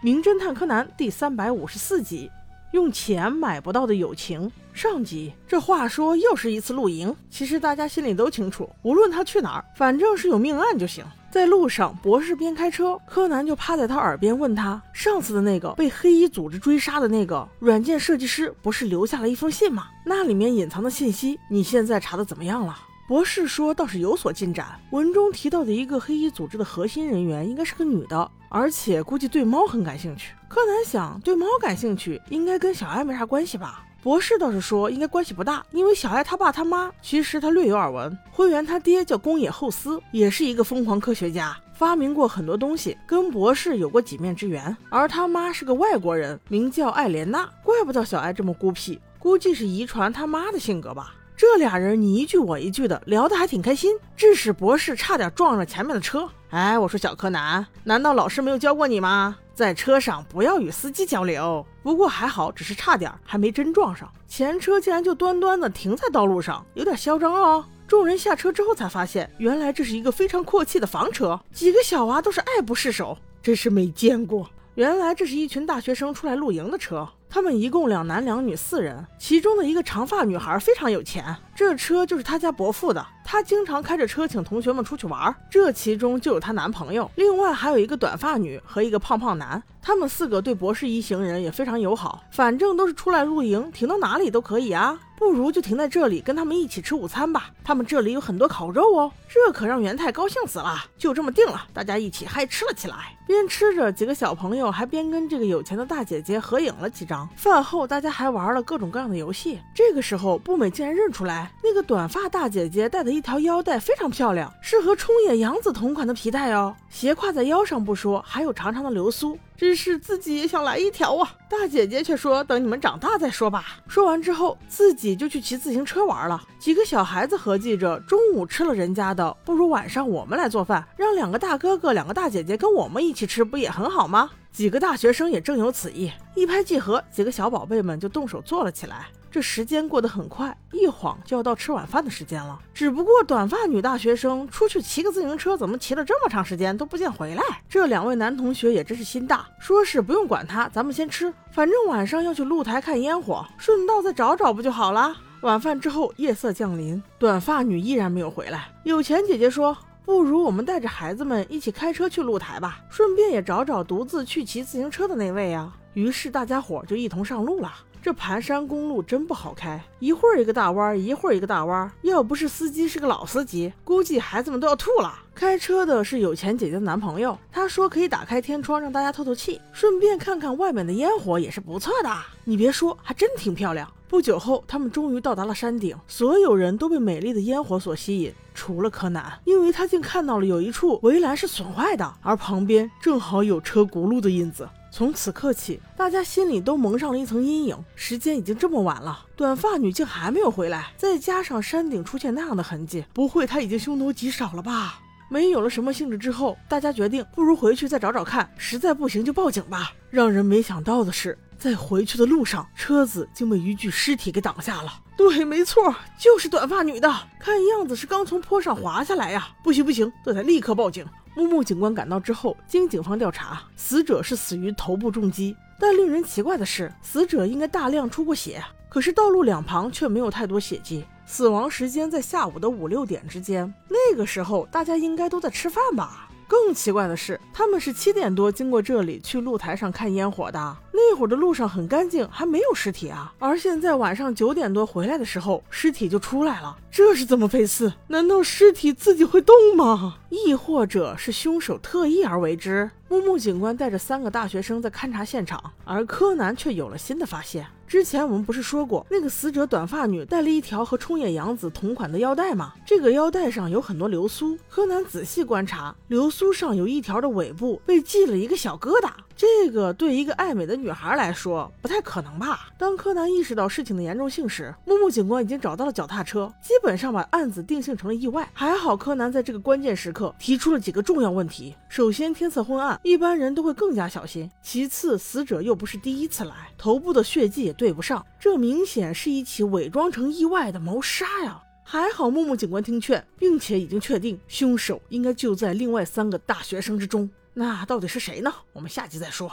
名侦探柯南》第三百五十四集。用钱买不到的友情。上集，这话说又是一次露营。其实大家心里都清楚，无论他去哪儿，反正是有命案就行。在路上，博士边开车，柯南就趴在他耳边问他：“上次的那个被黑衣组织追杀的那个软件设计师，不是留下了一封信吗？那里面隐藏的信息，你现在查的怎么样了？”博士说倒是有所进展，文中提到的一个黑衣组织的核心人员应该是个女的，而且估计对猫很感兴趣。柯南想，对猫感兴趣，应该跟小爱没啥关系吧？博士倒是说应该关系不大，因为小爱他爸他妈其实他略有耳闻。灰原他爹叫宫野厚司，也是一个疯狂科学家，发明过很多东西，跟博士有过几面之缘。而他妈是个外国人，名叫艾莲娜，怪不得小爱这么孤僻，估计是遗传他妈的性格吧。这俩人你一句我一句的聊得还挺开心，致使博士差点撞上前面的车。哎，我说小柯南，难道老师没有教过你吗？在车上不要与司机交流。不过还好，只是差点，还没真撞上。前车竟然就端端的停在道路上，有点嚣张哦。众人下车之后才发现，原来这是一个非常阔气的房车，几个小娃都是爱不释手，真是没见过。原来这是一群大学生出来露营的车。他们一共两男两女四人，其中的一个长发女孩非常有钱，这车就是她家伯父的。她经常开着车请同学们出去玩，这其中就有她男朋友，另外还有一个短发女和一个胖胖男。他们四个对博士一行人也非常友好，反正都是出来露营，停到哪里都可以啊。不如就停在这里，跟他们一起吃午餐吧。他们这里有很多烤肉哦，这可让元太高兴死了。就这么定了，大家一起嗨吃了起来。边吃着，几个小朋友还边跟这个有钱的大姐姐合影了几张。饭后，大家还玩了各种各样的游戏。这个时候，步美竟然认出来，那个短发大姐姐戴的一条腰带非常漂亮，是和冲野洋子同款的皮带哦，斜挎在腰上不说，还有长长的流苏。只是自己也想来一条啊！大姐姐却说：“等你们长大再说吧。”说完之后，自己就去骑自行车玩了。几个小孩子合计着，中午吃了人家的，不如晚上我们来做饭，让两个大哥哥、两个大姐姐跟我们一起吃，不也很好吗？几个大学生也正有此意，一拍即合，几个小宝贝们就动手做了起来。这时间过得很快，一晃就要到吃晚饭的时间了。只不过短发女大学生出去骑个自行车，怎么骑了这么长时间都不见回来？这两位男同学也真是心大，说是不用管他，咱们先吃，反正晚上要去露台看烟火，顺道再找找不就好了？晚饭之后，夜色降临，短发女依然没有回来。有钱姐姐说，不如我们带着孩子们一起开车去露台吧，顺便也找找独自去骑自行车的那位呀。于是大家伙就一同上路了。这盘山公路真不好开，一会儿一个大弯，一会儿一个大弯。要不是司机是个老司机，估计孩子们都要吐了。开车的是有钱姐姐的男朋友，他说可以打开天窗让大家透透气，顺便看看外面的烟火也是不错的。你别说，还真挺漂亮。不久后，他们终于到达了山顶，所有人都被美丽的烟火所吸引，除了柯南，因为他竟看到了有一处围栏是损坏的，而旁边正好有车轱辘的印子。从此刻起，大家心里都蒙上了一层阴影。时间已经这么晚了，短发女竟还没有回来，再加上山顶出现那样的痕迹，不会她已经凶多吉少了吧？没有了什么兴致之后，大家决定不如回去再找找看，实在不行就报警吧。让人没想到的是，在回去的路上，车子竟被一具尸体给挡下了。对，没错，就是短发女的，看样子是刚从坡上滑下来呀！不行不行，这得立刻报警。木木警官赶到之后，经警方调查，死者是死于头部重击。但令人奇怪的是，死者应该大量出过血，可是道路两旁却没有太多血迹。死亡时间在下午的五六点之间，那个时候大家应该都在吃饭吧？更奇怪的是，他们是七点多经过这里去露台上看烟火的。那会儿的路上很干净，还没有尸体啊。而现在晚上九点多回来的时候，尸体就出来了，这是怎么回事？难道尸体自己会动吗？亦或者是凶手特意而为之？木木警官带着三个大学生在勘察现场，而柯南却有了新的发现。之前我们不是说过，那个死者短发女戴了一条和冲野洋子同款的腰带吗？这个腰带上有很多流苏。柯南仔细观察，流苏上有一条的尾部被系了一个小疙瘩。这个对一个爱美的女孩来说不太可能吧？当柯南意识到事情的严重性时，木木警官已经找到了脚踏车，基本上把案子定性成了意外。还好柯南在这个关键时刻提出了几个重要问题：首先，天色昏暗，一般人都会更加小心；其次，死者又不是第一次来，头部的血迹也对不上，这明显是一起伪装成意外的谋杀呀！还好木木警官听劝，并且已经确定凶手应该就在另外三个大学生之中。那到底是谁呢？我们下集再说。